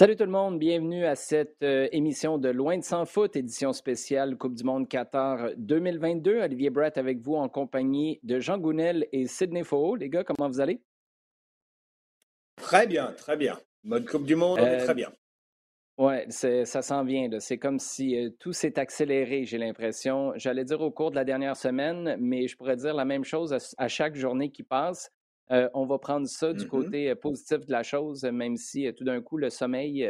Salut tout le monde, bienvenue à cette euh, émission de Loin de sans foot, édition spéciale Coupe du Monde Qatar 2022. Olivier Brett avec vous en compagnie de Jean Gounel et Sidney Faux. Les gars, comment vous allez? Très bien, très bien. Mode Coupe du Monde, on est très euh, bien. Oui, ça s'en vient. C'est comme si euh, tout s'est accéléré, j'ai l'impression. J'allais dire au cours de la dernière semaine, mais je pourrais dire la même chose à chaque journée qui passe. Euh, on va prendre ça du mmh côté positif de la chose, même si tout d'un coup, le sommeil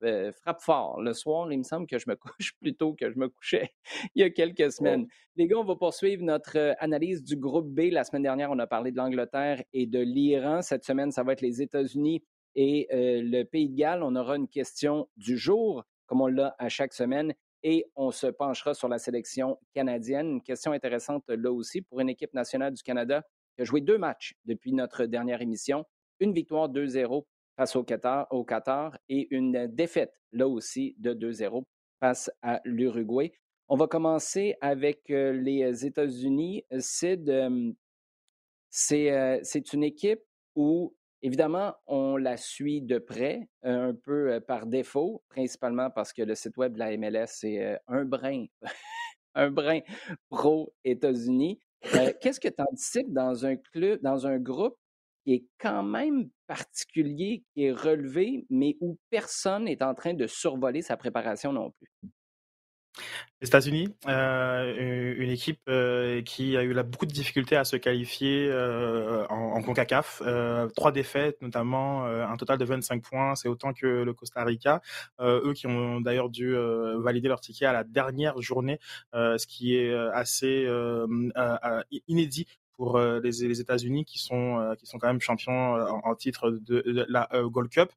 frappe fort. Le soir, il me semble que je me couche plus tôt que je me couchais il y a quelques semaines. Les gars, on va poursuivre notre analyse du groupe B. La semaine dernière, on a parlé de l'Angleterre et de l'Iran. Cette semaine, ça va être les États-Unis et le Pays de Galles. On aura une question du jour, comme on l'a à chaque semaine et on se penchera sur la sélection canadienne. Une question intéressante là aussi pour une équipe nationale du Canada il a joué deux matchs depuis notre dernière émission. Une victoire 2-0 face au Qatar, et une défaite, là aussi, de 2-0 face à l'Uruguay. On va commencer avec euh, les États-Unis. Sid, euh, euh, c'est une équipe où, évidemment, on la suit de près, un peu par défaut, principalement parce que le site web de la MLS est un brin, un brin pro-États-Unis. Qu'est-ce que tu anticipes dans un club, dans un groupe qui est quand même particulier, qui est relevé, mais où personne n'est en train de survoler sa préparation non plus? Les États-Unis, euh, une équipe euh, qui a eu beaucoup de difficultés à se qualifier en, en, CONCACAF. trois défaites, notamment un total de 25 points, c'est autant que le Costa Rica. eux qui ont d'ailleurs dû valider leur ticket à la dernière journée, ce qui est assez inédit pour euh, les, les États-Unis qui sont euh, qui sont quand même champions euh, en, titre de, la Gold Cup,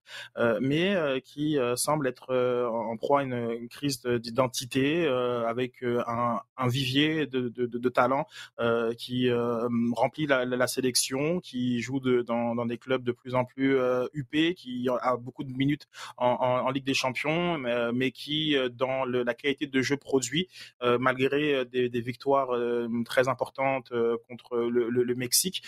mais qui semble être en proie à une, crise d'identité avec un, un, vivier de, de, de talent qui remplit la, la, sélection, qui joue de, dans, dans des clubs de plus en plus huppés, qui a beaucoup de minutes en, en, en Ligue des Champions, mais, mais qui dans le, la qualité de jeu produit, malgré des, des victoires très importantes contre le, Mexique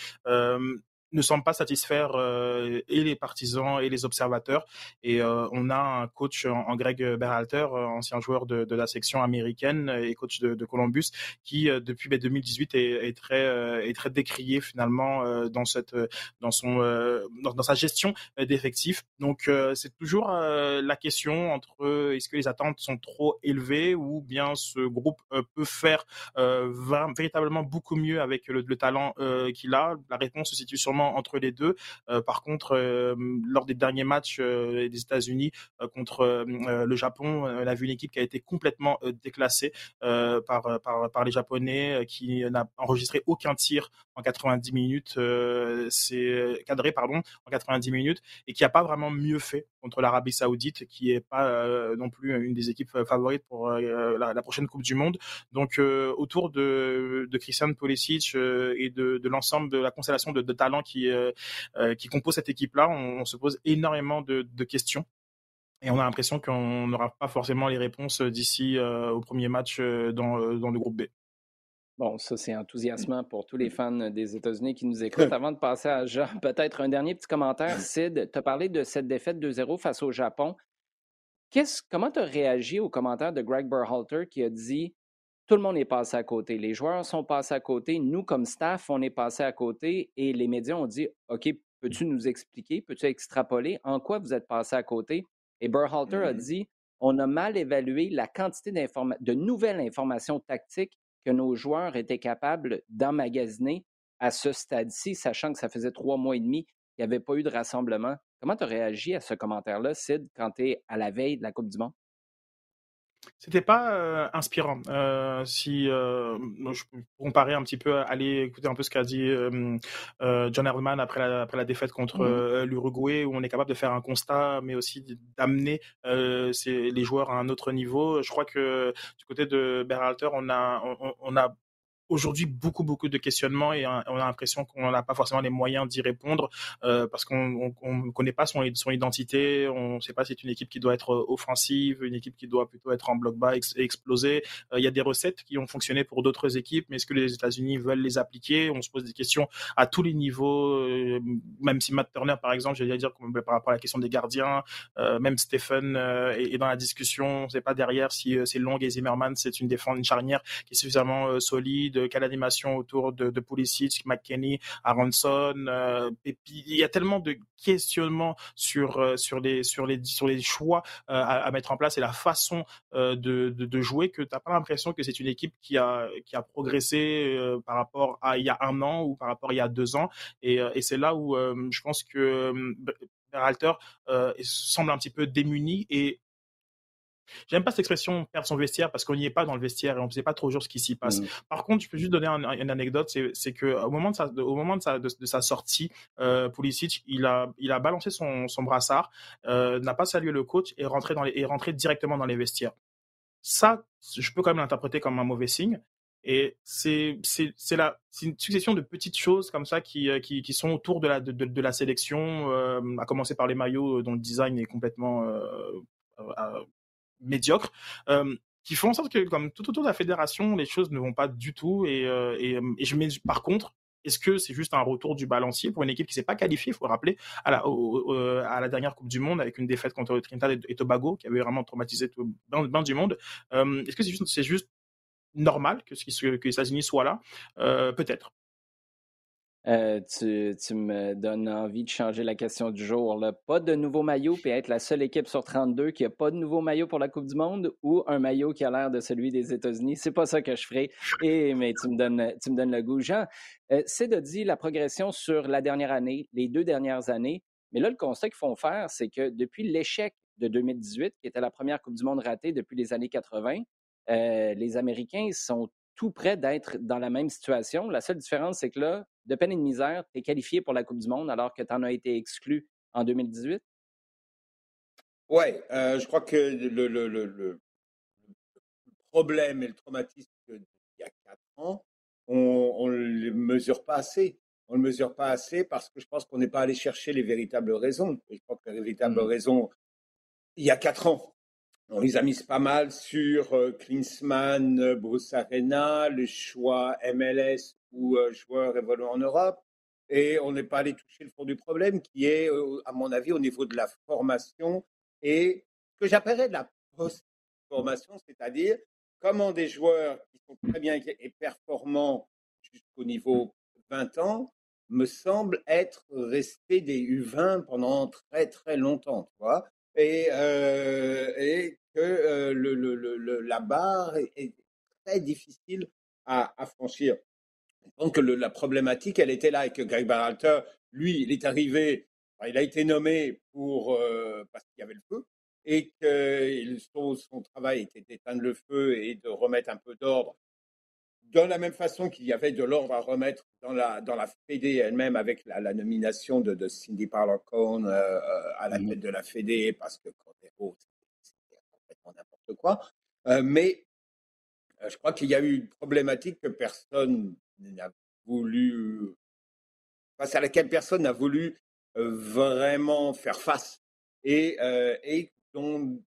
ne semble pas satisfaire euh, et les partisans et les observateurs. Et euh, on a un coach en, Greg Berhalter, euh, ancien joueur de, la section américaine et coach de, Columbus, qui depuis 2018 est, est, très est très décrié finalement dans cette dans son dans, sa gestion d'effectifs. Donc c'est toujours la question entre est-ce que les attentes sont trop élevées ou bien ce groupe peut faire véritablement beaucoup mieux avec le talent qu'il a? La réponse se situe sûrement entre les deux. Euh, par contre, euh, lors des derniers matchs euh, des États-Unis contre le Japon, on a vu une équipe qui a été complètement déclassée par, les Japonais, qui n'a enregistré aucun tir en 90 minutes, c'est cadré pardon en 90 minutes, et qui n'a pas vraiment mieux fait contre l'Arabie Saoudite, qui est pas non plus une des équipes favorites pour la, prochaine Coupe du Monde. Donc autour de, de Christian Pulisic et de, de l'ensemble de la constellation de, de talents qui euh, euh, qui, compose cette équipe-là, on, se pose énormément de, questions. Et on a l'impression qu'on n'aura pas forcément les réponses d'ici euh, au premier match dans, dans le groupe B. Bon, ça, c'est enthousiasmant pour tous les fans des États-Unis qui nous écoutent. Avant de passer à Jean, peut-être un dernier petit commentaire. Sid, tu as parlé de cette défaite 2-0 face au Japon. comment tu as réagi au commentaire de Greg Berhalter qui a dit tout le monde est passé à côté. Les joueurs sont passés à côté. Nous, comme staff, on est passé à côté. Et les médias ont dit OK, peux-tu nous expliquer, peux-tu extrapoler? En quoi vous êtes passé à côté? Et Berhalter a mmh dit on a mal évalué la quantité de nouvelles informations tactiques que nos joueurs étaient capables d'emmagasiner à ce stade-ci, sachant que ça faisait trois mois et demi qu'il n'y avait pas eu de rassemblement. Comment tu as réagi à ce commentaire-là, Sid, quand tu es à la veille de la Coupe du Monde? C'était pas euh, inspirant. Euh, si euh, je comparer un petit peu, aller écouter un peu ce qu'a dit John Herdman après la, après la défaite contre mmh l'Uruguay, où on est capable de faire un constat, mais aussi d'amener les joueurs à un autre niveau. Je crois que du côté de Berhalter, on a on, on a aujourd'hui beaucoup beaucoup de questionnements et on a l'impression qu'on n'a pas forcément les moyens d'y répondre euh, parce qu'on ne connaît pas son, son identité, on ne sait pas si c'est une équipe qui doit être euh, offensive, une équipe qui doit plutôt être en bloc bas et exploser. Euh, il y a des recettes qui ont fonctionné pour d'autres équipes, mais est-ce que les États-Unis veulent les appliquer? On se pose des questions à tous les niveaux, même si Matt Turner par exemple, j'allais dire par rapport à la question des gardiens, même Stephen est, dans la discussion, on ne sait pas derrière si c'est Long et Zimmerman, c'est une défense, une charnière qui est suffisamment solide quelle animation autour de, de Pulisic, Aronson, euh, il y a tellement de questionnements sur euh, sur les sur les sur les choix euh, à, mettre en place et la façon de, de, jouer que tu n'as pas l'impression que c'est une équipe qui a qui a progressé par rapport à il y a un an ou par rapport à il y a deux ans. Et, et c'est là où je pense que Berhalter semble un petit peu démuni et J'aime pas cette expression perdre son vestiaire parce qu'on n'y est pas dans le vestiaire et on ne sait pas trop ce qui s'y passe. Mmh. Par contre, je peux juste donner une anecdote, c'est que au moment de sa, au moment de sa, de, sa sortie, euh, Pulisic, il a, il a balancé son, son brassard, euh, n'a pas salué le coach et rentré dans les, et rentré directement dans les vestiaires. Ça, je peux quand même l'interpréter comme un mauvais signe. Et c'est la une succession de petites choses comme ça qui euh, qui, qui sont autour de la de, de, la sélection, euh, à commencer par les maillots dont le design est complètement euh, médiocres. Qui font en sorte que, comme tout autour de la fédération, les choses ne vont pas du tout. Et, euh, je mets, par contre, est-ce que c'est juste un retour du balancier pour une équipe qui s'est pas qualifiée, il faut le rappeler, à la, dernière Coupe du Monde avec une défaite contre Trinidad et Tobago qui avait vraiment traumatisé tout du monde. Est-ce que c'est juste, c'est juste normal que, que les États-Unis soient là? Euh, Peut-être. Euh, tu, me donnes envie de changer la question du jour. Pas de nouveau maillot, puis être la seule équipe sur 32 qui n'a pas de nouveau maillot pour la Coupe du Monde ou un maillot qui a l'air de celui des États-Unis. C'est pas ça que je ferai. Mais tu me donnes, tu me donnes le goût. Jean, euh, c'est de dire la progression sur la dernière année, les deux dernières années. Mais là, le constat qu'ils font faire, c'est que depuis l'échec de 2018, qui était la première Coupe du Monde ratée depuis les années 80, euh, les Américains sont tout près d'être dans la même situation. La seule différence, c'est que là, de peine et de misère, tu es qualifié pour la Coupe du Monde alors que tu en as été exclu en 2018? Oui, euh, je crois que le, problème et le traumatisme d'il y a quatre ans, on ne le mesure pas assez. On ne le mesure pas assez parce que je pense qu'on n'est pas allé chercher les véritables raisons. Et je crois que les véritables mmh. raisons, il y a quatre ans, on les a mises pas mal sur euh, Klinsmann, euh, Bruce Arena, le choix MLS ou joueurs évoluant en Europe. Et on n'est pas allé toucher le fond du problème qui est, à mon avis, au niveau de la formation et que j'appellerais de la post-formation, c'est-à-dire comment des joueurs qui sont très bien et performants jusqu'au niveau 20 ans me semblent être restés des U20 pendant très très longtemps. Tu vois? Et, que la barre est, très difficile à franchir. Donc le, la problématique, elle était là et que Greg Berhalter, lui, il est arrivé, il a été nommé pour euh, parce qu'il y avait le feu et que son, son travail était d'éteindre le feu et de remettre un peu d'ordre de la même façon qu'il y avait de l'ordre à remettre dans la, dans la Fédé elle-même avec la, la nomination de, de Cindy Parlock-Cohn euh, à la mmh tête de la Fédé, parce que Cordero, c'était complètement n'importe quoi. Euh, mais euh, je crois qu'il y a eu une problématique que personne n'a voulu, face à laquelle personne n'a voulu vraiment faire face et, et dont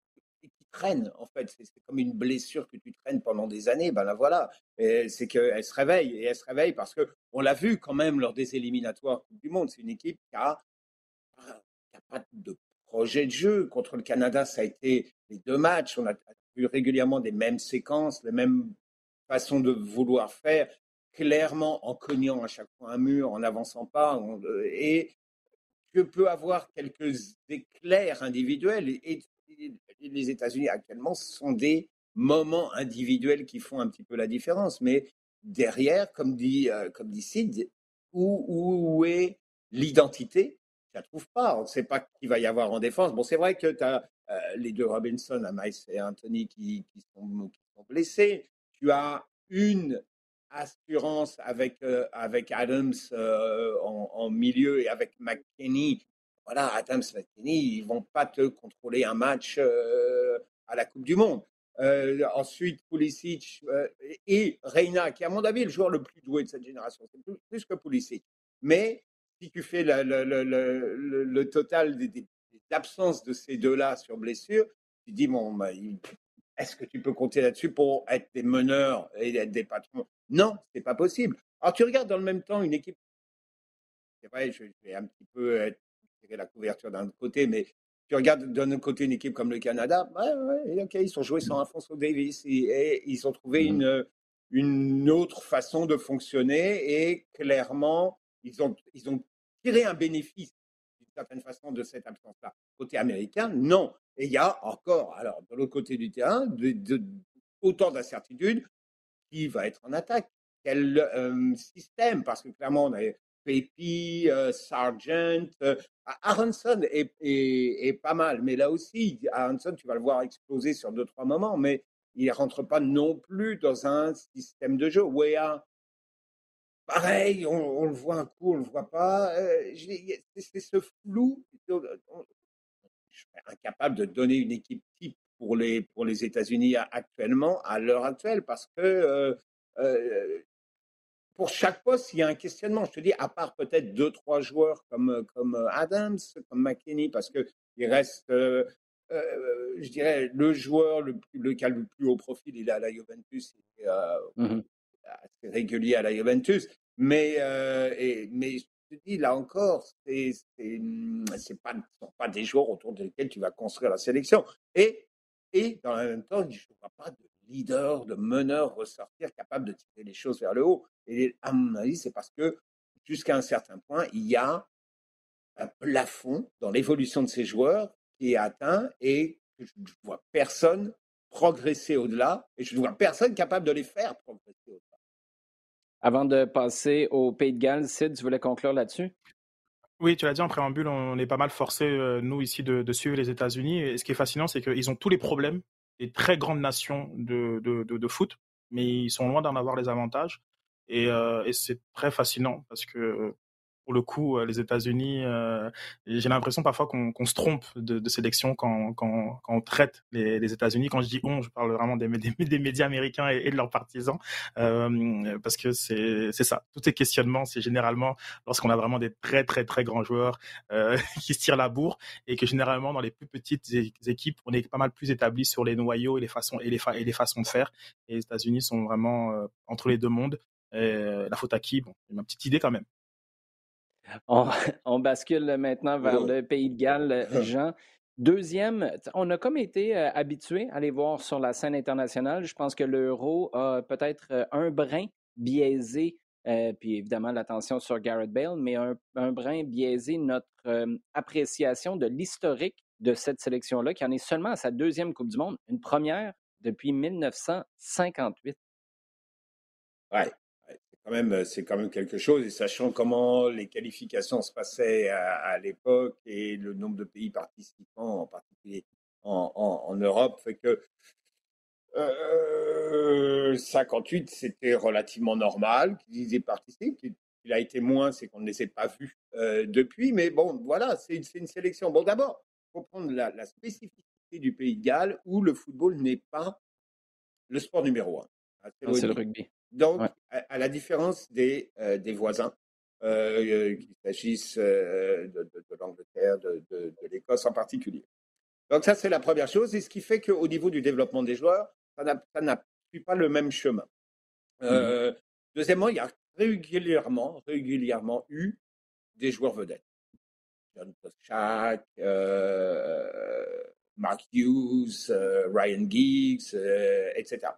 traîne, en fait. C'est comme une blessure que tu traînes pendant des années. Ben là, voilà. C'est qu'elle se réveille. Et elle se réveille parce que on l'a vu quand même lors des éliminatoires du Monde. C'est une équipe qui a, qui a pas de projet de jeu. Contre le Canada, ça a été les deux matchs. On a vu régulièrement des mêmes séquences, les mêmes façons de vouloir faire, clairement en cognant à chaque fois un mur, en n'avançant pas. et que peut avoir quelques éclairs individuels. Et, les États-Unis actuellement sont des moments individuels qui font un petit peu la différence. Mais derrière, comme dit, euh, comme dit Sid, où, où est l'identité? Je la trouve pas. On ne pas qui va y avoir en défense. Bon, c'est vrai que tu as euh, les deux Robinson, Miles et Anthony, qui, qui, sont, qui, sont, blessés. Tu as une assurance avec, euh, avec Adams en, en, milieu et avec McKinney voilà, Adam Slatini, ils vont pas te contrôler un match euh, à la Coupe du Monde. ensuite, Pulisic et Reina, qui à mon avis le joueur le plus doué de cette génération. C'est plus, que Pulisic. Mais si tu fais le, le, total des, absences de ces deux-là sur blessure, tu dis, bon, bah, est-ce que tu peux compter là-dessus pour être des meneurs et être des patrons? Non, c'est pas possible. Alors tu regardes dans le même temps une équipe. C'est vrai, je vais un petit peu être la couverture d'un côté, mais tu regardes d'un autre côté une équipe comme le Canada, ouais, ok, ils ont joué sans Alfonso Davis et, ils ont trouvé mmh. une, une autre façon de fonctionner et clairement, ils ont, ils ont tiré un bénéfice d'une certaine façon de cette absence-là. Côté américain, non. Et il y a encore, alors de l'autre côté du terrain, autant d'incertitudes qui va être en attaque. Quel euh, système? Parce que clairement, on a Pepe, euh, Sargent, euh, Aronson est, pas mal, mais là aussi, Aronson, tu vas le voir exploser sur deux, trois moments, mais il ne rentre pas non plus dans un système de jeu. Wea, pareil, on, le voit un coup, on ne le voit pas. c'est ce flou je suis incapable de donner une équipe type pour les, pour les États-Unis actuellement, à l'heure actuelle, parce que euh, euh, pour chaque poste, il y a un questionnement. Je te dis, à part peut-être deux, trois joueurs comme, comme Adams, comme McKinney, parce qu'il reste, euh, je dirais, le joueur le, le qui a le plus haut profil, il est à la Juventus, il est mmh assez régulier à la Juventus. Mais, et, mais te dis, là encore, ce ne sont pas des joueurs autour desquels tu vas construire la sélection. Et, et dans le même temps, je ne vois pas de leader, de meneur ressortir capable de tirer les choses vers le haut. Et à mon avis, c'est parce que jusqu'à un certain point, il y a un plafond dans l'évolution de ces joueurs qui est atteint et je ne vois personne progresser au-delà et je ne vois personne capable de les faire progresser au-delà. Avant de passer au Pays de Galles, Sid, tu voulais conclure là-dessus? Oui, tu l'as dit en préambule, on est pas mal forcé, euh, nous, ici, de, suivre les États-Unis. Et ce qui est fascinant, c'est qu'ils ont tous les problèmes des très grandes nations de, de, foot, mais ils sont loin d'en avoir les avantages. Et, euh, et c'est très fascinant parce que pour le coup, euh, les États-Unis, euh, j'ai l'impression parfois qu'on se trompe de, sélection quand, on traite les, États-Unis. Quand je dis on, je parle vraiment des, médias américains et, de leurs partisans, euh, parce que c'est ça. Tous ces questionnements, c'est généralement lorsqu'on a vraiment des très très très grands joueurs qui se tirent la bourre et que généralement dans les plus petites équipes, on est pas mal plus établi sur les noyaux et les façons et les, façons de faire. Et les États-Unis sont vraiment entre les deux mondes. la faute à qui? Bon, ma petite idée quand même. On, bascule maintenant vers le pays de Galles, Jean. Deuxième, on a comme été euh, habitué à les voir sur la scène internationale. Je pense que l'euro a peut-être euh, un brin biaisé, euh, puis évidemment l'attention sur Garrett Bale, mais un, brin biaisé notre appréciation de l'historique de cette sélection-là, qui en est seulement à sa deuxième Coupe du Monde, une première depuis 1958. Ouais quand même, euh, c'est quand même quelque chose. Et sachant comment les qualifications se passaient à, l'époque et le nombre de pays participants, en particulier en, Europe, fait que 58, euh, c'était relativement normal qu'ils y participent. Il a été moins, c'est qu'on ne les ait pas vus euh, depuis. Mais bon, voilà, c'est une, sélection. Bon, d'abord, il faut prendre la, la, spécificité du pays de Galles où le football n'est pas le sport numéro un. Ah, c'est le rugby. Donc, à, la différence des, euh, des voisins, euh, qu'il s'agisse euh, de, l'Angleterre, de, l'Écosse en particulier. Donc ça, c'est la première chose. Et ce qui fait qu'au niveau du développement des joueurs, ça n'a pas le même chemin. Mmh deuxièmement, il y a régulièrement, régulièrement eu des joueurs vedettes. John Koschak, Mark Hughes, Ryan Giggs, etc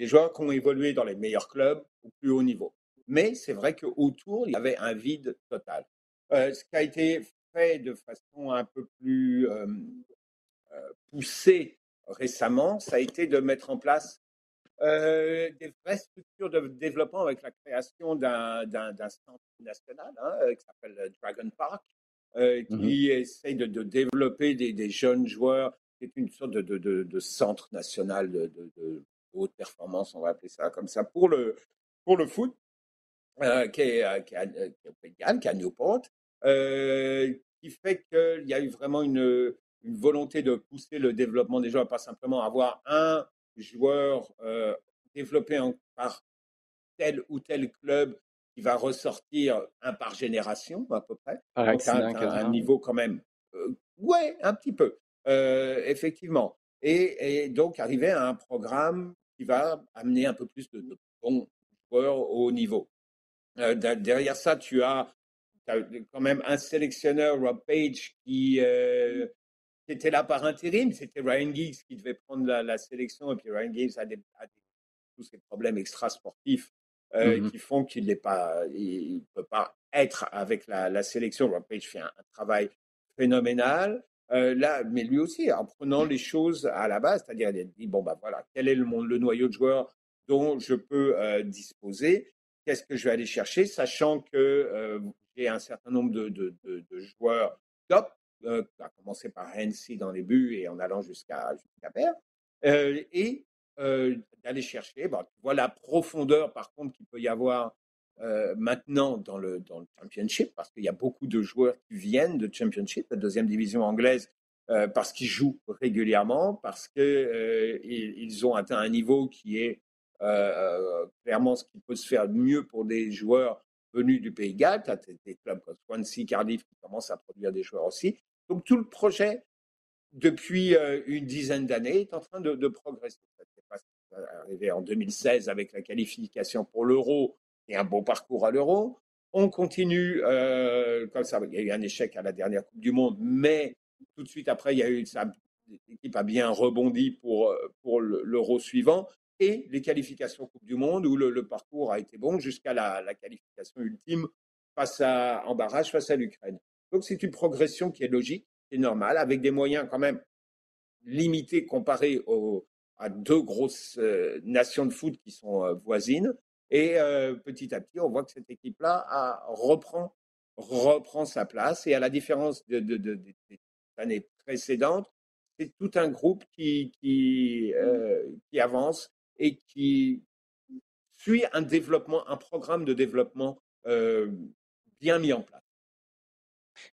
des joueurs qui ont évolué dans les meilleurs clubs au plus haut niveau. Mais c'est vrai qu'autour, il y avait un vide total. Euh, ce qui a été fait de façon un peu plus euh, euh, poussée récemment, ça a été de mettre en place des vraies structures de développement avec la création d'un centre national hein, qui s'appelle Dragon Park, mmh qui essaye de, développer des, jeunes joueurs, qui est une sorte de, centre national de, haute performance, on va appeler ça comme ça, pour le, pour le foot, euh, qui, est, euh, qui, qui, est, à Newport, euh, qui fait qu'il y a eu vraiment une, une, volonté de pousser le développement des joueurs, pas simplement avoir un joueur développé par tel ou tel club qui va ressortir un par génération à peu près. Par accident, un, niveau quand même. ouais, un petit peu, effectivement. Et, donc arriver à un programme qui va amener un peu plus de, bons joueurs au niveau. derrière ça, tu as, quand même un sélectionneur, Rob Page, qui, était là par intérim. C'était Ryan Giggs qui devait prendre la, sélection. Et puis Ryan Giggs a, tous ces problèmes extrasportifs euh, mmh qui font qu'il n'est pas, il peut pas être avec la, sélection. Rob Page fait un, travail phénoménal. Euh, là, mais lui aussi, en prenant les choses à la base, c'est-à-dire, il a dit bon bah voilà, quel est le, le noyau de joueurs dont je peux euh, disposer? Qu'est-ce que je vais aller chercher, sachant que j'ai un certain nombre de, de, de, joueurs top euh, à commencer par Hennessy dans les buts et en allant jusqu'à jusqu'à euh, et euh, d'aller chercher, bon, tu vois la profondeur par contre qu'il peut y avoir euh, maintenant dans le, dans le Championship, parce qu'il y a beaucoup de joueurs qui viennent de Championship, la deuxième division anglaise, euh, parce qu'ils jouent régulièrement, parce qu'ils euh, ils ont atteint un niveau qui est clairement ce qui peut se faire mieux pour des joueurs venus du Pays Galles. Tu des clubs comme Swansea, Cardiff qui commencent à produire des joueurs aussi. Donc tout le projet, depuis une dizaine d'années, est en train de, progresser. Ça arrivé en 2016 avec la qualification pour l'euro un beau parcours à l'euro. On continue euh, comme ça. Il y a eu un échec à la dernière Coupe du Monde, mais tout de suite après, il y a eu l'équipe a bien rebondi pour pour l'euro suivant et les qualifications Coupe du Monde où le, parcours a été bon jusqu'à la, qualification ultime face à en barrage face à l'Ukraine. Donc c'est une progression qui est logique, qui est normale, avec des moyens quand même limités comparés à deux grosses euh, nations de foot qui sont euh, voisines. Et euh, petit à petit, on voit que cette équipe-là reprend, reprend sa place. Et à la différence de, des années précédentes, c'est tout un groupe qui, qui, qui avance et qui suit un développement, un programme de développement bien mis en place.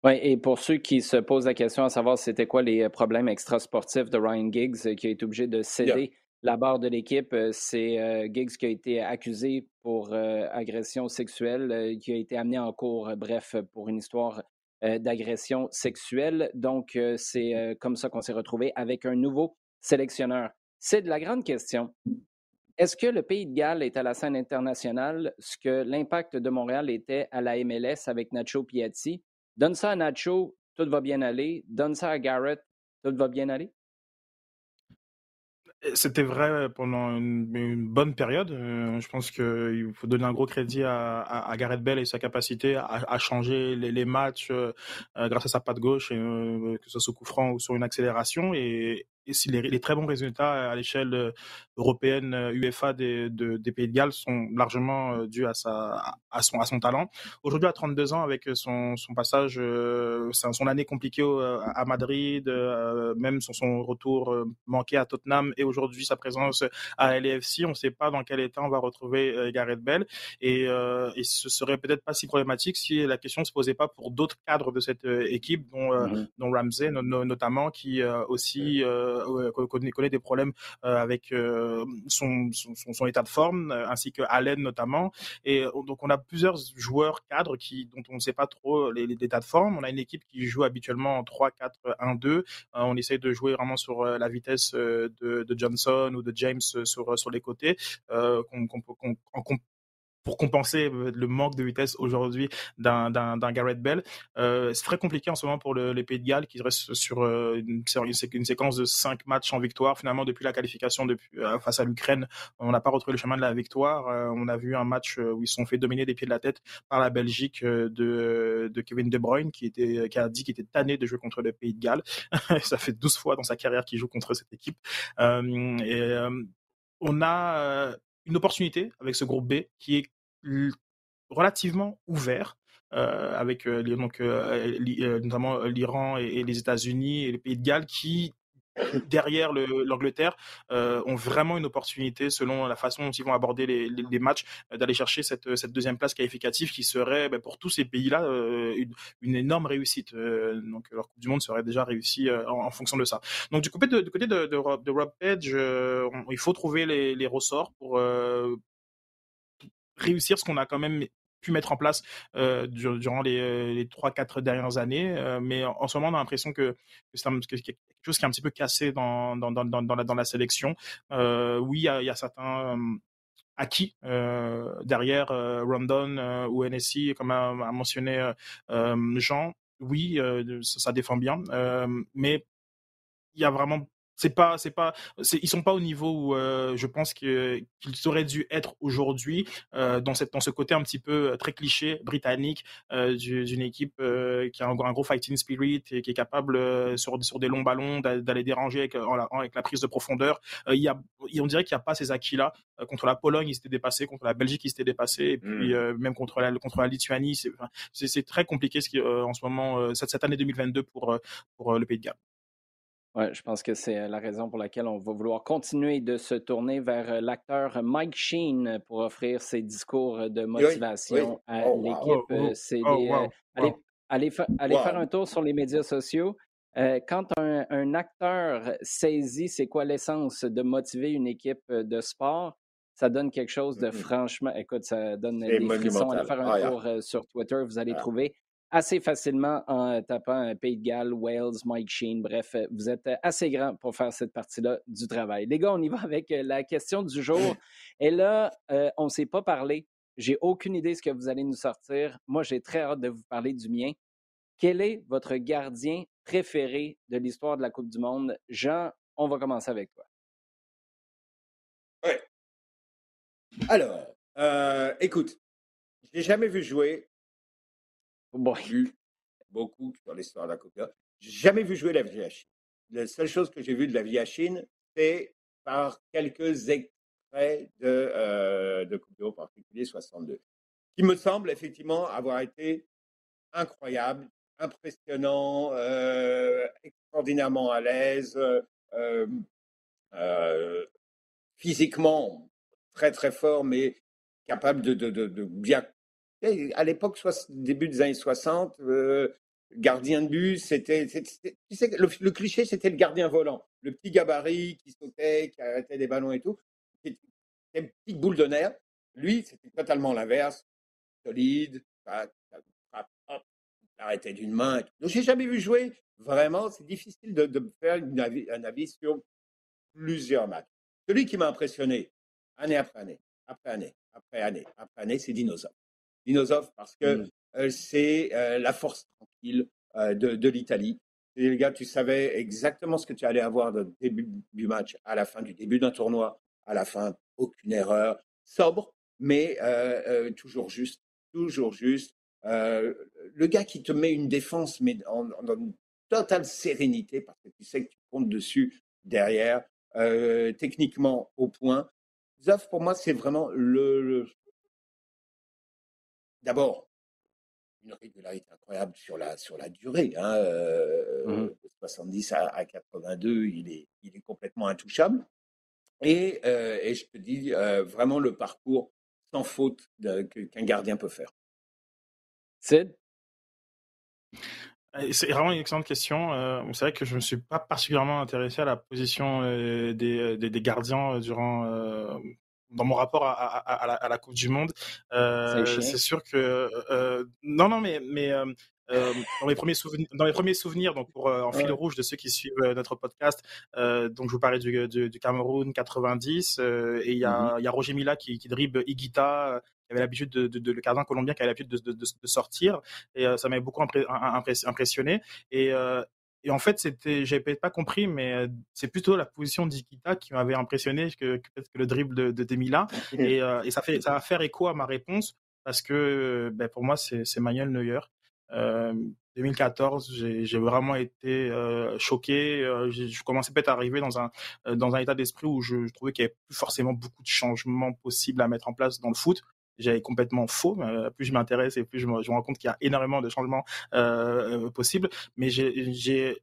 Oui, et pour ceux qui se posent la question à savoir c'était quoi les problèmes extrasportifs de Ryan Giggs qui a été obligé de céder la barre de l'équipe, euh, c'est Giggs qui a été accusé pour agression sexuelle, qui a été amené en cours, bref, pour une histoire d'agression sexuelle. Donc, c'est comme ça qu'on s'est retrouvé avec un nouveau sélectionneur. C'est de la grande question. Est-ce que le Pays de Galles est à la scène internationale? Ce que l'impact de Montréal était à la MLS avec Nacho Piatti? Donne ça à Nacho, tout va bien aller. Donne ça à Garrett, tout va bien aller. C'était vrai pendant une, bonne période. Euh, je pense qu'il faut donner un gros crédit à, Gareth Bell et sa capacité à, changer les, matchs euh, euh, grâce à sa patte gauche, que ce soit sous coup franc ou sur une accélération. Et, et si les, très bons résultats à l'échelle euh, européenne UEFA euh, des, des, Pays de Galles sont largement euh, dus à, sa, à, son, à son talent. Aujourd'hui, à 32 ans, avec son, son passage, son année compliquée à Madrid, même son, son retour manqué à Tottenham et aujourd'hui sa présence à LAFC, on ne sait pas dans quel état on va retrouver Gareth Bell. Et, et ce serait peut-être pas si problématique si la question ne se posait pas pour d'autres cadres de cette équipe, dont, dont Ramsey notamment, qui aussi euh, connaît, connaît, des problèmes euh, avec euh, son, état de forme, ainsi que Allen notamment. Et donc on a plusieurs joueurs cadres qui, dont on ne sait pas trop l'état de forme. On a une équipe qui joue habituellement en 3-4-1-2. on essaye de jouer vraiment sur la vitesse de, Johnson ou de James sur, les côtés, qu pour compenser euh, le manque de vitesse aujourd'hui d'un Garrett Bell. Euh, c'est très compliqué en ce moment pour le, les Pays de Galles qui reste sur euh, une, séquence de cinq matchs en victoire. Finalement, depuis la qualification depuis, face à l'Ukraine, on n'a pas retrouvé le chemin de la victoire. on a vu un match où ils sont fait dominer des pieds de la tête par la Belgique de, Kevin De Bruyne qui, a dit qu'il était tanné de jouer contre le Pays de Galles. Ça fait 12 fois dans sa carrière qu'il joue contre cette équipe. on a une opportunité avec ce groupe B qui est relativement ouvert. Euh, avec euh, donc euh, notamment l'Iran et, les États-Unis et les pays de Galles qui derrière l'Angleterre ont vraiment une opportunité, selon la façon dont ils vont aborder les, matchs, d'aller chercher cette, cette, deuxième place qualificative qui serait ben, pour tous ces pays-là une, une, énorme réussite. donc leur Coupe du Monde serait déjà réussie en, fonction de ça. Donc du côté de, de, Rob Page, il faut trouver les ressorts pour réussir ce qu'on a quand même pu mettre en place euh, durant les, euh, les 3-4 dernières années. Euh, mais en, ce moment, on a l'impression que, c'est quelque chose qui est un petit peu cassé dans, dans, dans, dans, la, la sélection. oui, il y a, certains acquis derrière Rondon ou NSI, comme a, mentionné Jean. Oui, ça, ça, défend bien, mais il y a vraiment c'est pas, c'est pas, ils sont pas au niveau où euh, je pense qu'ils auraient dû être aujourd'hui euh, dans cette, dans ce côté un petit peu euh, très cliché britannique d'une équipe qui a un, gros fighting spirit et qui est capable sur, sur des longs ballons d'aller déranger avec, avec la prise de profondeur. il y a, on dirait qu'il n'y a pas ces acquis-là. contre la Pologne, ils s'étaient dépassés, contre la Belgique, ils s'étaient dépassés, et puis mmh. même contre la, contre la Lituanie, c'est très compliqué ce qui, en ce moment cette, cette année 2022 pour pour le Pays de Galles. Ouais, je pense que c'est la raison pour laquelle on va vouloir continuer de se tourner vers l'acteur Mike Sheen pour offrir ses discours de motivation à oh, l'équipe. C'est allez, faire un tour sur les médias sociaux. quand un, un, acteur saisit c'est quoi l'essence de motiver une équipe de sport, ça donne quelque chose de franchement. Écoute, ça donne des frissons. Allez faire un tour sur Twitter, vous allez trouver assez facilement en tapant Pays de Galles, Wales, Mike Sheen. Bref, vous êtes assez grand pour faire cette partie-là du travail. Les gars, on y va avec la question du jour. Et là, on ne s'est pas parlé. J'ai aucune idée de ce que vous allez nous sortir. Moi, j'ai très hâte de vous parler du mien. Quel est votre gardien préféré de l'histoire de la Coupe du Monde? Jean, on va commencer avec toi. Oui. Alors, euh, écoute, je l'ai jamais vu jouer. Bon. Vu beaucoup sur l'histoire de la Coupe J'ai jamais vu jouer la Chine. La seule chose que j'ai vue de la Chine, c'est par quelques extraits de, euh, de Coupe en particulier 62, qui me semble effectivement avoir été incroyable, impressionnant, euh, extraordinairement à l'aise, euh, euh, physiquement très très fort, mais capable de, de, de, de bien à l'époque, début des années 60, euh, gardien de but, c'était, tu sais, le, cliché, c'était le gardien volant, le petit gabarit qui sautait, qui arrêtait des ballons et tout. C'était une petite boule de nerf. Lui, c'était totalement l'inverse, solide, arrêtait d'une main. Et tout. Donc, j'ai jamais vu jouer. Vraiment, c'est difficile de, faire un avis sur plusieurs matchs. Celui qui m'a impressionné, année après année, après année, après année, après année, c'est Dinosaure. Dinosov parce que mmh. euh, c'est euh, la force tranquille euh, de, de l'Italie. Les gars, tu savais exactement ce que tu allais avoir du début du match à la fin du début d'un tournoi, à la fin, aucune erreur, sobre, mais toujours juste, toujours juste. le gars qui te met une défense, mais en, une totale sérénité, parce que tu sais que tu comptes dessus derrière, techniquement au point. Zoff, pour moi, c'est vraiment le, d'abord, une régularité incroyable sur la, sur la durée. Hein, euh, 70 mmh à, 82, il est, il est complètement intouchable. Et, euh, et je te dis euh, vraiment le parcours sans faute qu'un gardien peut faire. C'est c'est vraiment une excellente question. Euh, c'est vrai que je ne me suis pas particulièrement intéressé à la position des, des, des, gardiens durant dans mon rapport à, à, à, la, Coupe du Monde. Euh, c'est sûr que euh, non, non, mais mais euh, euh dans mes premiers souvenirs, dans mes premiers souvenirs, donc pour en fil rouge de ceux qui suivent notre podcast, donc je vous parlais du, du, du Cameroun 90 et il y a y a Roger Mila qui, qui dribble Iguita avait l'habitude de, de, de, le gardien colombien qui avait l'habitude de, de, de, sortir et ça m'avait beaucoup impressionné et et en fait, c'était, j'avais pas compris, mais euh, c'est plutôt la position d'Ikita qui m'avait impressionné que, peut-être que le dribble de, de Demila. Et, euh, et, ça fait, ça va faire écho à ma réponse parce que, ben, pour moi, c'est, c'est Manuel Neuer. Euh, 2014, j'ai, j'ai vraiment été euh, choqué. Euh, je commençais peut-être à arriver dans un dans un état d'esprit où je, je trouvais qu'il y avait plus forcément beaucoup de changements possibles à mettre en place dans le foot j'avais complètement faux. plus je m'intéresse et plus je me, rends compte qu'il y a énormément de changements euh, possibles. Mais j'ai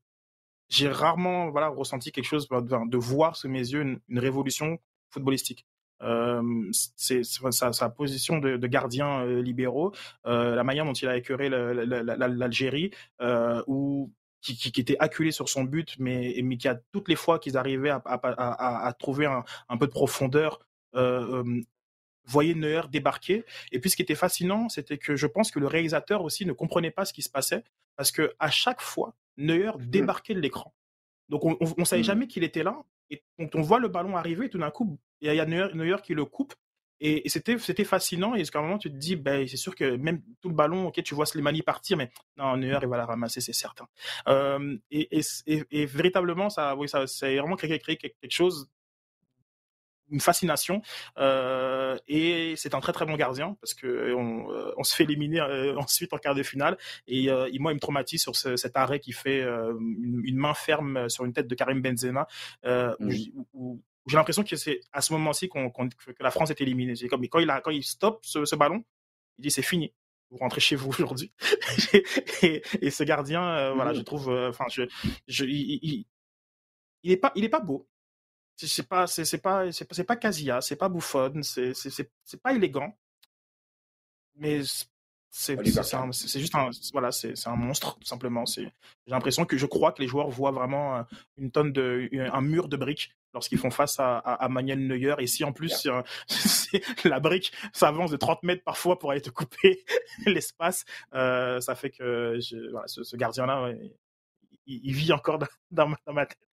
rarement voilà ressenti quelque chose de, voir sous mes yeux une, révolution footballistique. Euh, sa, position de, gardien euh, libéraux, euh, la manière dont il a écœuré l'Algérie, euh, ou qui, était acculé sur son but, mais, qui a toutes les fois qu'ils arrivaient à, trouver un, peu de profondeur, euh, euh, voyait Neuer débarquer. Et puis ce qui était fascinant, c'était que je pense que le réalisateur aussi ne comprenait pas ce qui se passait, parce que à chaque fois, Neuer mmh. débarquait de l'écran. Donc on ne savait mmh. jamais qu'il était là. Et donc on voit le ballon arriver, et tout d'un coup, il y a Neuer, qui le coupe. Et, c'était c'était fascinant. Et à un moment, tu te dis, ben, c'est sûr que même tout le ballon, ok, tu vois Slimani partir, mais non, Neuer, il va la ramasser, c'est certain. Euh, et, et, véritablement, ça, oui, ça, c'est vraiment créé, créé quelque chose une fascination euh, et c'est un très très bon gardien parce que on, euh, on se fait éliminer euh, ensuite en quart de finale et euh, moi il me traumatise sur ce, cet arrêt qui fait euh, une, une, main ferme sur une tête de Karim Benzema mmh. où, j'ai l'impression que c'est à ce moment-ci qu'on, qu'on, que la France est éliminée. C'est comme quand il a quand il stoppe ce, ce ballon, il dit c'est fini vous rentrez chez vous aujourd'hui. et, et, ce gardien, voilà, mmh. je trouve, enfin, je, je, il, il, il, est pas, il est pas beau c'est pas c'est pas c'est pas Casia, c'est pas Buffon, c'est c'est pas élégant, mais c'est c'est juste un voilà c'est un monstre tout simplement. C'est j'ai l'impression que je crois que les joueurs voient vraiment euh, une tonne de un mur de briques lorsqu'ils font face à, à, Manuel Neuer. Et si en plus la brique s'avance de 30 mètres parfois pour aller te couper l'espace, euh, ça fait que voilà, ce, gardien là il, vit encore dans ma tête.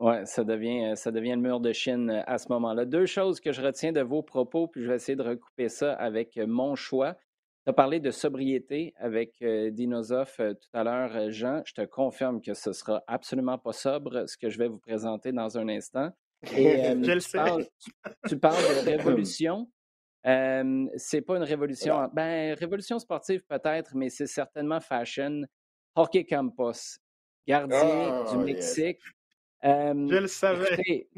Oui, ça devient, euh, ça devient le mur de Chine euh, à ce moment-là. Deux choses que je retiens de vos propos, puis je vais essayer de recouper ça avec euh, mon choix. Tu as parlé de sobriété avec Dinosoph tout à l'heure, Jean. Je te confirme que ce sera absolument pas sobre, ce que je vais vous présenter dans un instant. Et, je le sais. Tu, parles, de révolution. Euh, c'est pas une révolution. Ben, révolution sportive peut-être, mais c'est certainement fashion. Jorge Campos, gardien du oh, Je le savais.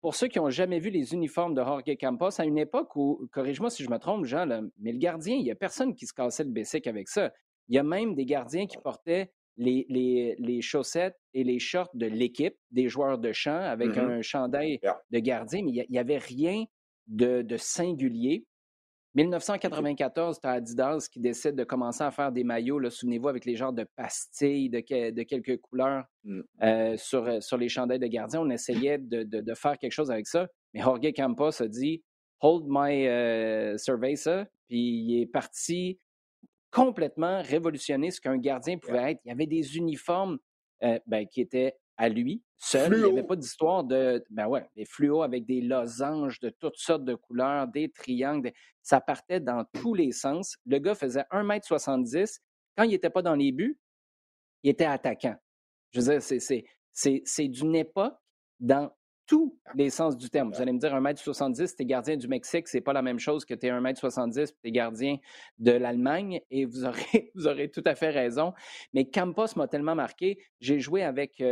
pour ceux qui n'ont jamais vu les uniformes de Jorge Campos, à une époque où, corrige-moi si je me trompe, Jean, mais le gardien, il n'y a personne qui se cassait le basic avec ça. Il y a même des gardiens qui portaient les, les, les chaussettes et les shorts de l'équipe, des joueurs de champ, avec mm-hmm. un chandail de gardien, mais il n'y avait rien de, de singulier. 1994, tu as Adidas qui décide de commencer à faire des maillots, souvenez-vous, avec les genres de pastilles de, de quelques couleurs mm. euh, sur, euh, sur les chandelles de gardien. On essayait de, de, faire quelque chose avec ça. Mais Jorge Campos a dit Hold my uh, cerveza. Puis il est parti complètement révolutionner ce qu'un gardien pouvait être. Il y avait des uniformes euh, ben, qui étaient à lui, seul. Il n'y avait pas d'histoire de. Ben ouais, des fluos avec des losanges de toutes sortes de couleurs, des triangles. Ça partait dans tous les sens. Le gars faisait 1m70. Quand il n'était pas dans les buts, il était attaquant. Je veux dire, c'est d'une époque dans tous les sens du terme. Vous allez me dire 1m70, tu es gardien du Mexique, c'est pas la même chose que tu es 1m70 tu es gardien de l'Allemagne et vous aurez, vous aurez tout à fait raison. Mais Campos m'a tellement marqué. J'ai joué avec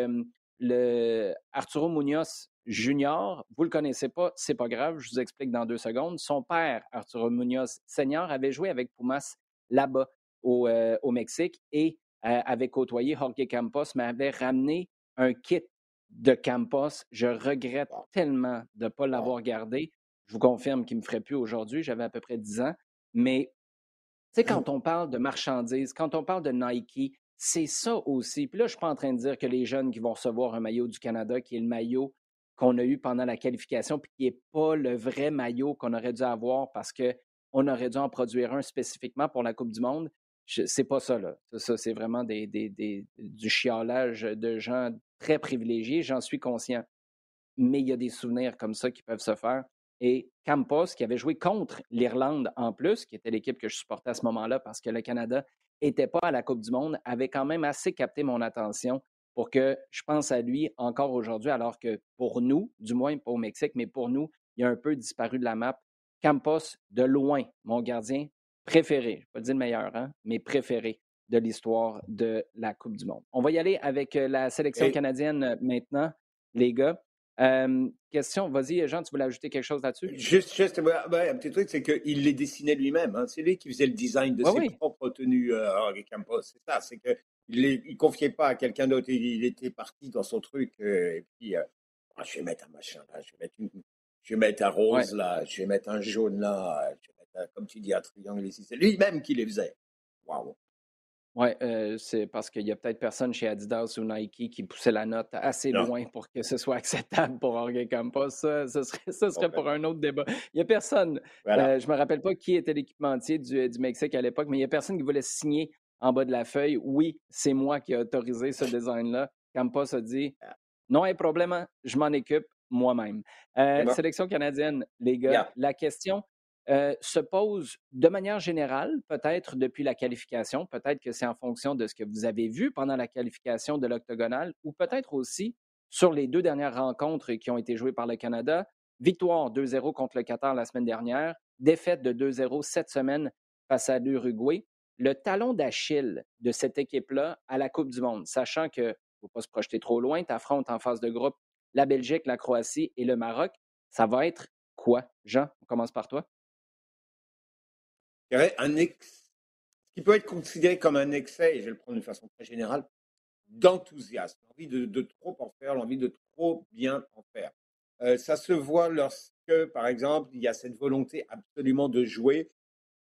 le Arturo Munoz Junior. Vous le connaissez pas, c'est pas grave, je vous explique dans deux secondes. Son père, Arturo Munoz Senior, avait joué avec Pumas là-bas au, au, Mexique et avait côtoyé Jorge Campos, mais avait ramené un kit de Campos. Je regrette tellement de ne pas l'avoir gardé. Je vous confirme qu'il ne me ferait plus aujourd'hui. J'avais à peu près 10 ans. Mais, tu sais, quand on parle de marchandises, quand on parle de Nike, c'est ça aussi. Puis là, je ne suis pas en train de dire que les jeunes qui vont recevoir un maillot du Canada, qui est le maillot qu'on a eu pendant la qualification, puis qui n'est pas le vrai maillot qu'on aurait dû avoir parce qu'on aurait dû en produire un spécifiquement pour la Coupe du Monde. C'est pas ça, là. Ça, c'est vraiment des, des, du chiolage de gens très privilégiés, j'en suis conscient. Mais il y a des souvenirs comme ça qui peuvent se faire. Et Campos, qui avait joué contre l'Irlande en plus, qui était l'équipe que je supportais à ce moment-là parce que le Canada n'était pas à la Coupe du Monde, avait quand même assez capté mon attention pour que je pense à lui encore aujourd'hui, alors que pour nous, du moins pas au Mexique, mais pour nous, il a un peu disparu de la map. Campos, de loin, mon gardien préféré, je ne vais pas dire le meilleur, hein, mais préféré de l'histoire de la Coupe du Monde. On va y aller avec euh, la sélection canadienne euh, maintenant, les gars. Euh, question, vas-y, Jean, tu voulais ajouter quelque chose là-dessus? Juste, juste un petit truc, c'est qu'il les dessinait lui-même. Hein. C'est lui qui faisait le design de ses propres tenues, euh, Campos. C'est ça, c'est qu'il il ne confiait pas à quelqu'un d'autre. Il, était parti dans son truc. Euh, et puis, ah, je vais mettre un machin là, je vais mettre, une, je vais mettre un rose là, je vais mettre un jaune là, je vais mettre, comme tu dis, un triangle ici. C'est lui-même qui les faisait. Waouh! Oui, euh, c'est parce qu'il y a peut-être personne chez Adidas ou Nike qui poussait la note assez loin pour que ce soit acceptable pour Jorge Campos. Ça, ce serait, serait pour un autre débat. Il n'y a personne. Euh, je ne me rappelle pas qui était l'équipementier du, du Mexique à l'époque, mais il n'y a personne qui voulait signer en bas de la feuille. Oui, c'est moi qui ai autorisé ce design-là. Campos a dit ah. non, un problème, je m'en occupe moi-même. Euh, sélection canadienne, les gars, la question euh, se pose de manière générale, peut-être depuis la qualification, peut-être que c'est en fonction de ce que vous avez vu pendant la qualification de l'octogonal, ou peut-être aussi sur les deux dernières rencontres qui ont été jouées par le Canada. Victoire 2-0 contre le Qatar la semaine dernière, défaite de 2-0 cette semaine face à l'Uruguay. Le talon d'Achille de cette équipe-là à la Coupe du Monde, sachant que ne faut pas se projeter trop loin, tu affrontes en phase de groupe la Belgique, la Croatie et le Maroc. Ça va être quoi? Jean, on commence par toi ce qui peut être considéré comme un excès, et je vais le prendre de façon très générale, d'enthousiasme, l'envie de, trop en faire, l'envie de trop bien en faire. Euh, ça se voit lorsque, par exemple, il y a cette volonté absolument de jouer,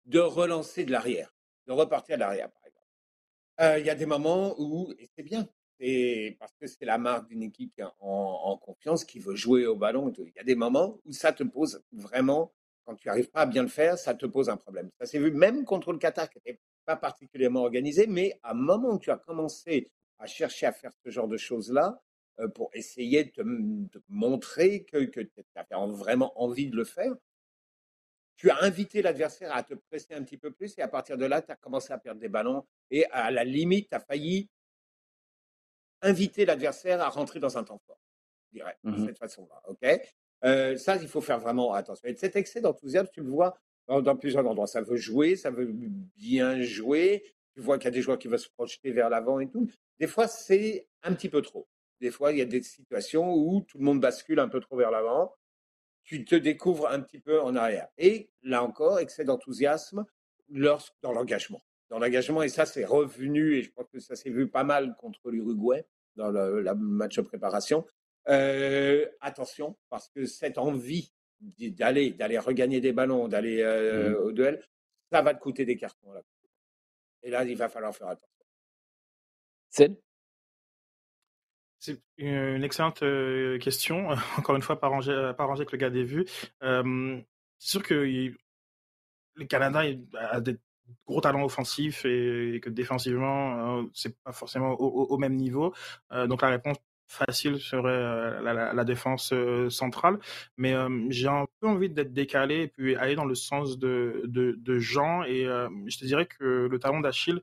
de relancer de l'arrière, de repartir de l'arrière, par exemple. Euh, il y a des moments où, et c'est bien, c'est parce que c'est la marque d'une équipe en, confiance qui veut jouer au ballon. Il y a des moments où ça te pose vraiment quand tu n'arrives pas à bien le faire, ça te pose un problème. Ça s'est vu même contre le Qatar, qui n'était pas particulièrement organisé, mais à un moment où tu as commencé à chercher à faire ce genre de choses-là, euh, pour essayer de te, montrer que, que tu as vraiment envie de le faire, tu as invité l'adversaire à te presser un petit peu plus et à partir de là, tu as commencé à perdre des ballons et à la limite, tu as failli inviter l'adversaire à rentrer dans un temps fort, je dirais, de mmh cette façon-là. ok? Euh, ça, il faut faire vraiment attention. Et cet excès d'enthousiasme, tu le vois dans, plusieurs endroits. Ça veut jouer, ça veut bien jouer. Tu vois qu'il y a des joueurs qui veulent se projeter vers l'avant et tout. Des fois, c'est un petit peu trop. Des fois, il y a des situations où tout le monde bascule un peu trop vers l'avant. Tu te découvres un petit peu en arrière. Et là encore, excès d'enthousiasme dans l'engagement. Dans l'engagement, et ça, c'est revenu, et je pense que ça s'est vu pas mal contre l'Uruguay dans le, match de préparation. Euh, attention, parce que cette envie d'aller, d'aller regagner des ballons, d'aller euh, mmh au duel, ça va te coûter des cartons. Là. Et là, il va falloir faire attention. C'est une excellente euh, question. Encore une fois, pas rangé, pas avec le gars des vues. c'est sûr que le Canada a des gros talents offensifs et, que défensivement, c'est pas forcément au, au même niveau. donc la réponse facile serait euh, la, défense euh, centrale. Mais euh, j'ai un peu envie d'être décalé et puis aller dans le sens de, de, Jean. Et je te dirais que le talon d'Achille,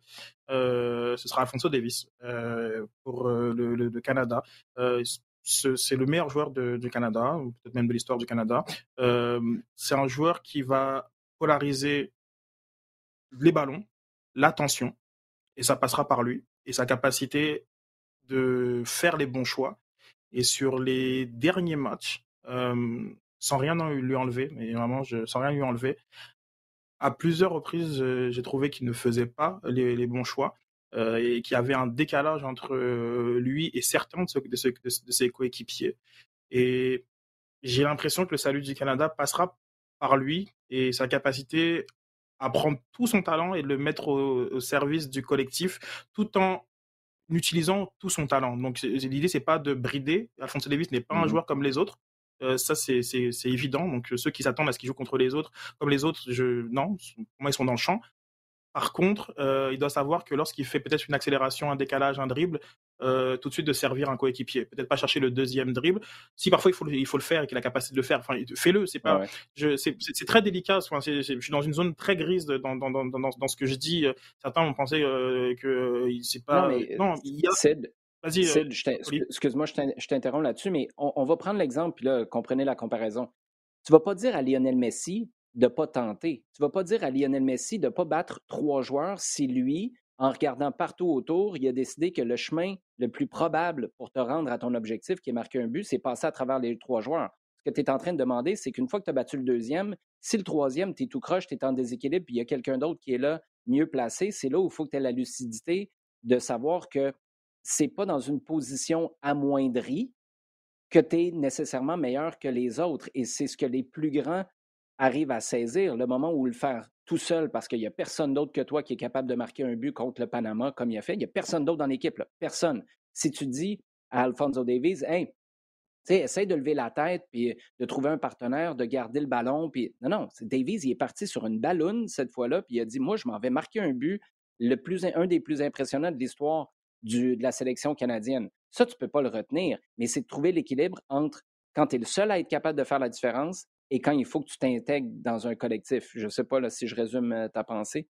ce sera Alfonso Davis pour le, Canada. c'est le meilleur joueur du Canada, peut-être même de l'histoire du Canada. c'est un joueur qui va polariser les ballons, l'attention, et ça passera par lui. Et sa capacité de faire les bons choix. Et sur les derniers matchs, sans rien lui enlever, mais vraiment sans rien lui enlever, à plusieurs reprises, j'ai trouvé qu'il ne faisait pas les, bons choix et qu'il y avait un décalage entre lui et certains de, ses coéquipiers. Et j'ai l'impression que le salut du Canada passera par lui et sa capacité à prendre tout son talent et le mettre au service du collectif, tout en utilisant tout son talent. Donc l'idée c'est pas de brider. Alphonse Davis n'est pas un mmh joueur comme les autres. Euh, ça c'est évident. Donc ceux qui s'attendent à ce qu'il joue contre les autres, comme les autres, je non, pour moi ils sont dans le champ. Par contre, euh, il doit savoir que lorsqu'il fait peut-être une accélération, un décalage, un dribble, euh, tout de suite de servir un coéquipier. Peut-être pas chercher le deuxième dribble. Si parfois il faut, il faut le faire et qu'il a la capacité de le faire, enfin, fais-le. C'est pas, c'est très délicat. je suis dans une zone très grise dans, dans, dans, dans, ce que je dis. Certains ont pensé que c'est pas. Non, il y a. Vas-y. Excuse-moi, je t'interromps là-dessus, mais on, on, va prendre l'exemple, puis là, comprenez la comparaison. Tu vas pas dire à Lionel Messi, de ne pas tenter. Tu ne vas pas dire à Lionel Messi de ne pas battre trois joueurs si lui, en regardant partout autour, il a décidé que le chemin le plus probable pour te rendre à ton objectif, qui est marquer un but, c'est passer à travers les trois joueurs. Ce que tu es en train de demander, c'est qu'une fois que tu as battu le deuxième, si le troisième, tu es tout croche, tu es en déséquilibre, puis il y a quelqu'un d'autre qui est là, mieux placé, c'est là où il faut que tu aies la lucidité de savoir que c'est pas dans une position amoindrie que tu es nécessairement meilleur que les autres. Et c'est ce que les plus grands arrivent à saisir, le moment où le faire tout seul, parce qu'il n'y a personne d'autre que toi qui est capable de marquer un but contre le Panama comme il a fait. Il n'y a personne d'autre dans l'équipe. Personne. Si tu dis à Alfonso Davies, hey, essaye de lever la tête, puis de trouver un partenaire, de garder le ballon. Puis... Non, non, Davies, il est parti sur une ballonne cette fois-là, puis il a dit, moi, je m'en vais marquer un but, le plus, un des plus impressionnants de l'histoire de la sélection canadienne. Ça, tu ne peux pas le retenir, mais c'est de trouver l'équilibre entre quand tu es le seul à être capable de faire la différence et quand il faut que tu t'intègres dans un collectif. Je ne sais pas si je résume euh, ta pensée.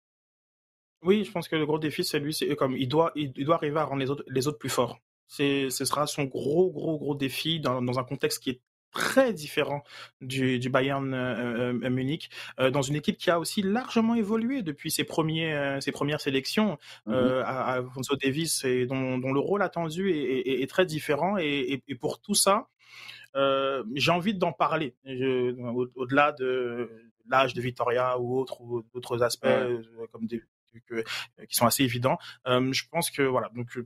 Oui, je pense que le gros défi, c'est lui, c'est comme il doit, il, doit arriver à rendre les autres, les autres plus forts. C'est, ce sera son gros, gros, gros défi dans, dans un contexte qui est très différent du, du Bayern euh, euh, Munich, euh, dans une équipe qui a aussi largement évolué depuis ses, premiers, ses premières sélections. Mmh à, Alfonso Davis, et dont, dont, le rôle attendu est, est, est très différent. Et, et, pour tout ça, j'ai envie d'en parler, au-delà de l'âge de Victoria ou autres ou d'autres aspects comme des, qui sont assez évidents. je pense que voilà, donc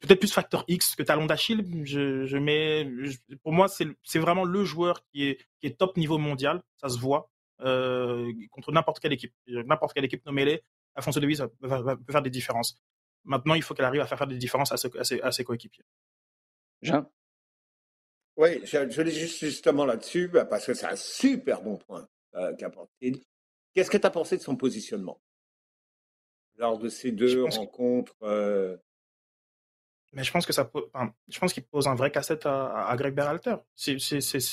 peut-être plus facteur X que talon d'Achille. Je, je mets, pour moi, c'est vraiment le joueur qui est, qui est top niveau mondial. Ça se voit euh, contre n'importe quelle équipe. N'importe quelle équipe nommée-les, Alfonso Davies peut faire des différences. Maintenant, il faut qu'elle arrive à faire, faire des différences à, ses, à ses, coéquipiers. Jean? Oui, je, je juste justement là-dessus, bah, parce que c'est un super bon point euh, Qu'est-ce que tu as pensé de son positionnement? Lors de ces deux rencontres euh, mais je pense que ça, je pense qu'il pose un vrai cassette à, à Greg Berhalter. C'est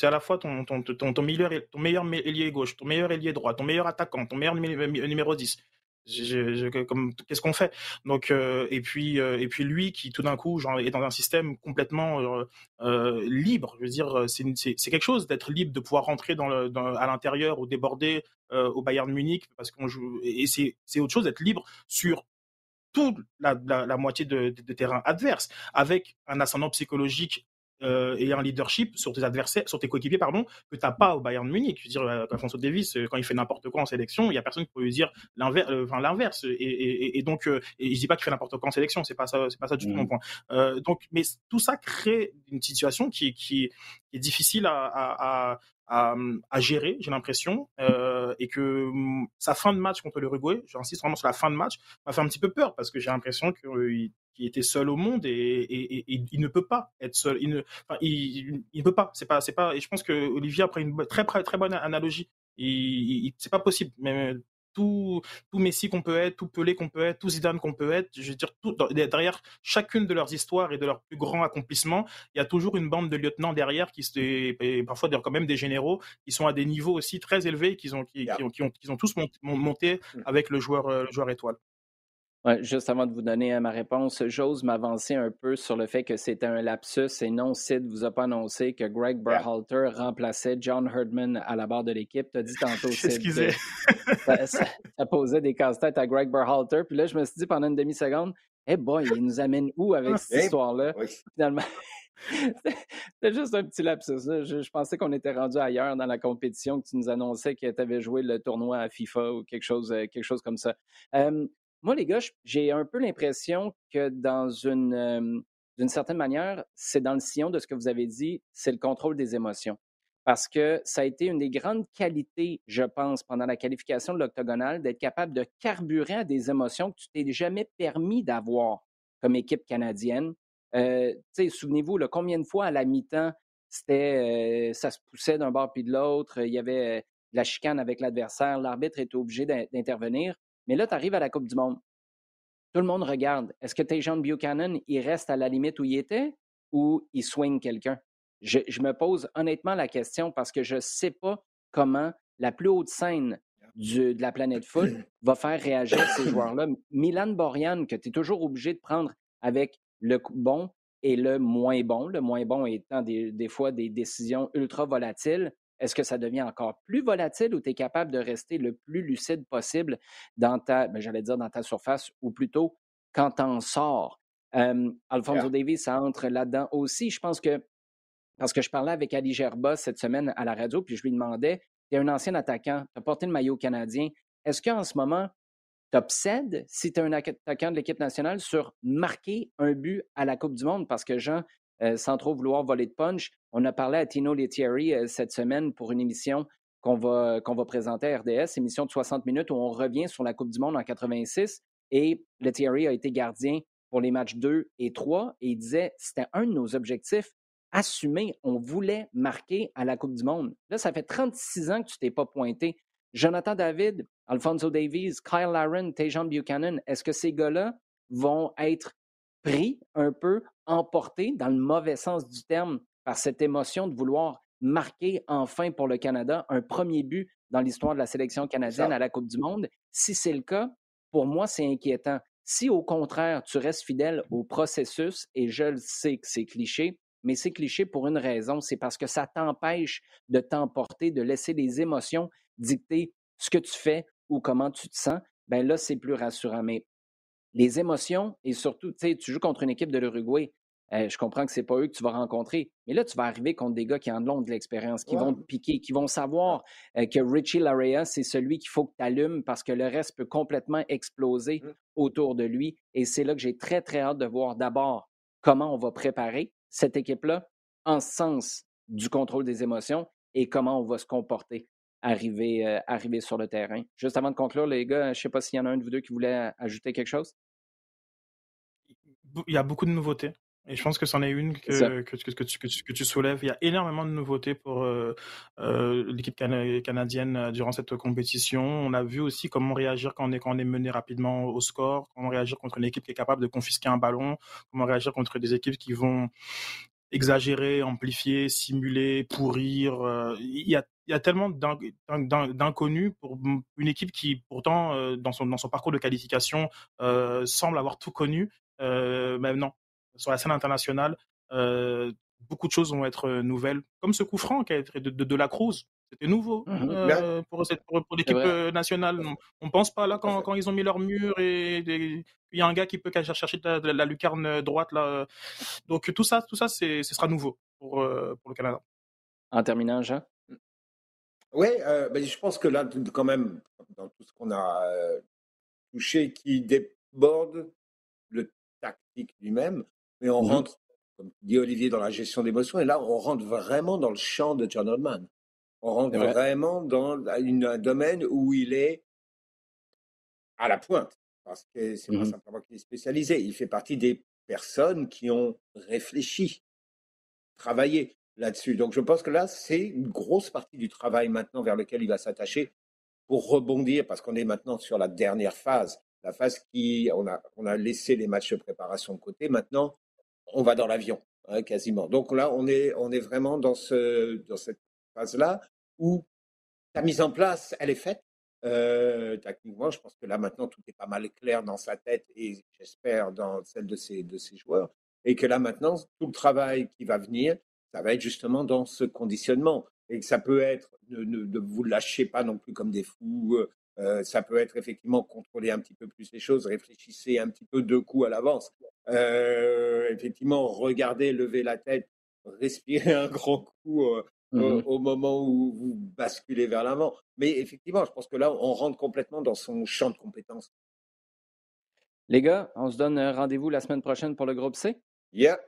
à la fois ton, ton, ton, ton, meilleur, ton meilleur ailier gauche, ton meilleur ailier droit, ton meilleur attaquant, ton meilleur numéro 10. Qu'est-ce qu'on fait? Donc euh, et puis euh, et puis lui qui tout d'un coup genre, est dans un système complètement euh, libre. Je veux dire, c'est quelque chose d'être libre, de pouvoir rentrer dans le, à l'intérieur ou déborder au Bayern Munich parce qu'on joue. Et c'est autre chose d'être libre sur toute la, moitié de, de, terrain adverse, avec un ascendant psychologique euh, et un leadership sur tes adversaires, sur tes coéquipiers, pardon, que t'as pas au Bayern Munich. Je veux dire, euh, Alfonso Davis, euh, quand il fait n'importe quoi en sélection, il y a personne qui peut lui dire l'inverse. enfin, l'inverse. Et, et, et, donc, euh, et je dis pas qu'il fait n'importe quoi en sélection, c'est pas ça, c'est pas ça du tout mon mmh. point. Euh, donc, mais tout ça crée une situation qui, qui, est difficile à, à, à à, gérer, j'ai l'impression, euh, et que mm, sa fin de match contre l'Uruguay, j'insiste vraiment sur la fin de match, m'a fait un petit peu peur parce que j'ai l'impression qu'il qui était seul au monde et, et, il ne peut pas être seul. Il ne, enfin, il, il, ne peut pas. C'est pas, c'est pas. Et je pense que Olivier a pris une très très bonne analogie. Il, c'est pas possible. Tout, tout Messi qu'on peut être, tout Pelé qu'on peut être, tout Zidane qu'on peut être, je veux dire, tout, derrière chacune de leurs histoires et de leurs plus grands accomplissements, il y a toujours une bande de lieutenants derrière qui et parfois quand même des généraux qui sont à des niveaux aussi très élevés qu'ils ont, qui, ont, qui, ont, qui ont tous monté, mm. avec le joueur, euh, le joueur étoile. Ouais, juste avant de vous donner euh, ma réponse, j'ose m'avancer un peu sur le fait que c'était un lapsus et non, Sid vous a pas annoncé que Greg Berhalter remplaçait John Herdman à la barre de l'équipe. Tu as dit tantôt, Sid. Excusez. Ça, ça, posait des casse-têtes à Greg Berhalter. Puis là, je me suis dit pendant une demi-seconde, eh hey boy, il nous amène où avec cette histoire-là? Finalement. C'était juste un petit lapsus. Je, pensais qu'on était rendu ailleurs dans la compétition, que tu nous annonçais que tu avais joué le tournoi à FIFA ou quelque chose, euh, quelque chose comme ça. Euh, moi, les gars, j'ai un peu l'impression que dans une, d'une certaine manière, c'est dans le sillon de ce que vous avez dit, c'est le contrôle des émotions. Parce que ça a été une des grandes qualités, je pense, pendant la qualification de l'octogonal, d'être capable de carburer à des émotions que tu t'es jamais permis d'avoir comme équipe canadienne. Euh, souvenez-vous, combien de fois à la mi-temps, c'était, ça se poussait d'un bord puis de l'autre, il y avait de la chicane avec l'adversaire, l'arbitre était obligé d'intervenir. Mais là, tu arrives à la Coupe du Monde. Tout le monde regarde. Est-ce que Tejan Buchanan, il reste à la limite où il était ou il swing quelqu'un? Je, me pose honnêtement la question parce que je ne sais pas comment la plus haute scène de la planète foot va faire réagir ces joueurs-là. Milan Borjan, que tu es toujours obligé de prendre avec le bon et le moins bon, le moins bon étant des, des fois des décisions ultra volatiles, est-ce que ça devient encore plus volatile ou tu es capable de rester le plus lucide possible dans ta, ben, j'allais dire dans ta surface, ou plutôt quand tu en sors? Alfonso Davis, ça entre là-dedans aussi. Je pense que, parce que je parlais avec Ali Gerba cette semaine à la radio, puis je lui demandais, tu es un ancien attaquant, tu as porté le maillot canadien. Est-ce qu'en ce moment, t'obsèdes, si tu es un attaquant de l'équipe nationale, sur marquer un but à la Coupe du Monde? Parce que Jean, euh, sans trop vouloir voler de punch, on a parlé à Tino Lettieri euh, cette semaine pour une émission qu'on va, présenter à RDS, émission de 60 minutes où on revient sur la Coupe du Monde en 86 et Lettieri a été gardien pour les matchs 2 et 3 et il disait c'était un de nos objectifs assumés. On voulait marquer à la Coupe du Monde. Là, ça fait 36 ans que tu t'es pas pointé. Jonathan David, Alfonso Davies, Kyle Laren, Tejan Buchanan, est-ce que ces gars-là vont être pris un peu, emportés dans le mauvais sens du terme par cette émotion de vouloir marquer enfin pour le Canada un premier but dans l'histoire de la sélection canadienne à la Coupe du Monde? Si c'est le cas, pour moi, c'est inquiétant. Si au contraire, tu restes fidèle au processus, et je le sais que c'est cliché, mais c'est cliché pour une raison, c'est parce que ça t'empêche de t'emporter, de laisser les émotions dicter ce que tu fais ou comment tu te sens, ben là, c'est plus rassurant. Mais les émotions, et surtout, tu sais, tu joues contre une équipe de l'Uruguay, euh, je comprends que ce n'est pas eux que tu vas rencontrer, mais là, tu vas arriver contre des gars qui en ont de l'expérience, qui vont te piquer, qui vont savoir euh, que Richie Larea, c'est celui qu'il faut que tu allumes parce que le reste peut complètement exploser mmh. autour de lui. Et c'est là que j'ai très, très hâte de voir d'abord comment on va préparer cette équipe-là en sens du contrôle des émotions et comment on va se comporter arriver, euh, arriver sur le terrain. Juste avant de conclure, les gars, je ne sais pas s'il y en a un de vous deux qui voulait ajouter quelque chose? Il y a beaucoup de nouveautés. Et je pense que c'en est une que, que, que, tu, que, tu, soulèves. Il y a énormément de nouveautés pour euh, euh, l'équipe canadienne durant cette compétition. On a vu aussi comment réagir quand on est, quand on est mené rapidement au score, comment réagir contre une équipe qui est capable de confisquer un ballon, comment réagir contre des équipes qui vont exagérer, amplifier, simuler, pourrir. Euh, il y a, il y a tellement d'inconnus pour une équipe qui, pourtant, euh, dans, son, dans son parcours de qualification, euh, semble avoir tout connu. mais non, sur la scène internationale, beaucoup de choses vont être nouvelles, comme ce coup franc qui a été de, de, la Cruz. C'était nouveau mmh euh, pour, pour, l'équipe nationale. On ne pense pas là quand, quand, ils ont mis leur mur et il y a un gars qui peut chercher la, la, lucarne droite là. Donc tout ça, tout ça, ce sera nouveau pour, pour le Canada. En terminant, Jean. Oui, euh, ben, je pense que là, quand même, dans tout ce qu'on a touché, qui déborde le tactique lui-même, mais on mmh rentre comme dit Olivier, dans la gestion d'émotions. Et là, on rentre vraiment dans le champ de John Oldman. On rentre vraiment dans un domaine où il est à la pointe. Parce que c'est pas mmh simplement qu'il est spécialisé. Il fait partie des personnes qui ont réfléchi, travaillé là-dessus. Donc, je pense que là, c'est une grosse partie du travail maintenant vers lequel il va s'attacher pour rebondir, parce qu'on est maintenant sur la dernière phase. La phase qui, on a, on a laissé les matchs de préparation de côté. Maintenant, on va dans l'avion, hein, quasiment. Donc là, on est, on est vraiment dans, ce, dans cette phase-là où la mise en place, elle est faite. Euh, techniquement, je pense que là maintenant tout est pas mal clair dans sa tête et j'espère dans celle de ses, de ses joueurs. Et que là maintenant, tout le travail qui va venir, ça va être justement dans ce conditionnement. Et que ça peut être, ne, ne, vous lâchez pas non plus comme des fous, euh, ça peut être effectivement contrôler un petit peu plus les choses, réfléchissez un petit peu deux coups à l'avance. Euh, effectivement, regardez, levez la tête, respirez un grand coup euh, mmh au, moment où vous basculez vers l'avant. Mais effectivement, je pense que là, on rentre complètement dans son champ de compétences. Les gars, on se donne rendez-vous la semaine prochaine pour le groupe C? Yeah.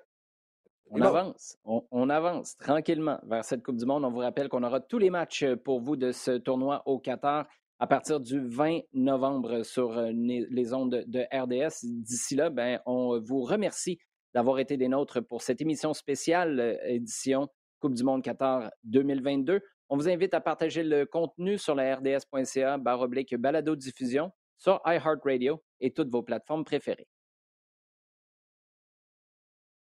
On avance, on, on, avance tranquillement vers cette Coupe du Monde. On vous rappelle qu'on aura tous les matchs pour vous de ce tournoi au Qatar à partir du 20 novembre sur euh, les ondes de RDS. D'ici là, ben, on vous remercie d'avoir été des nôtres pour cette émission spéciale euh, édition Coupe du Monde Qatar 2022. On vous invite à partager le contenu sur la rds.ca baroblique balado diffusion sur iHeartRadio et toutes vos plateformes préférées.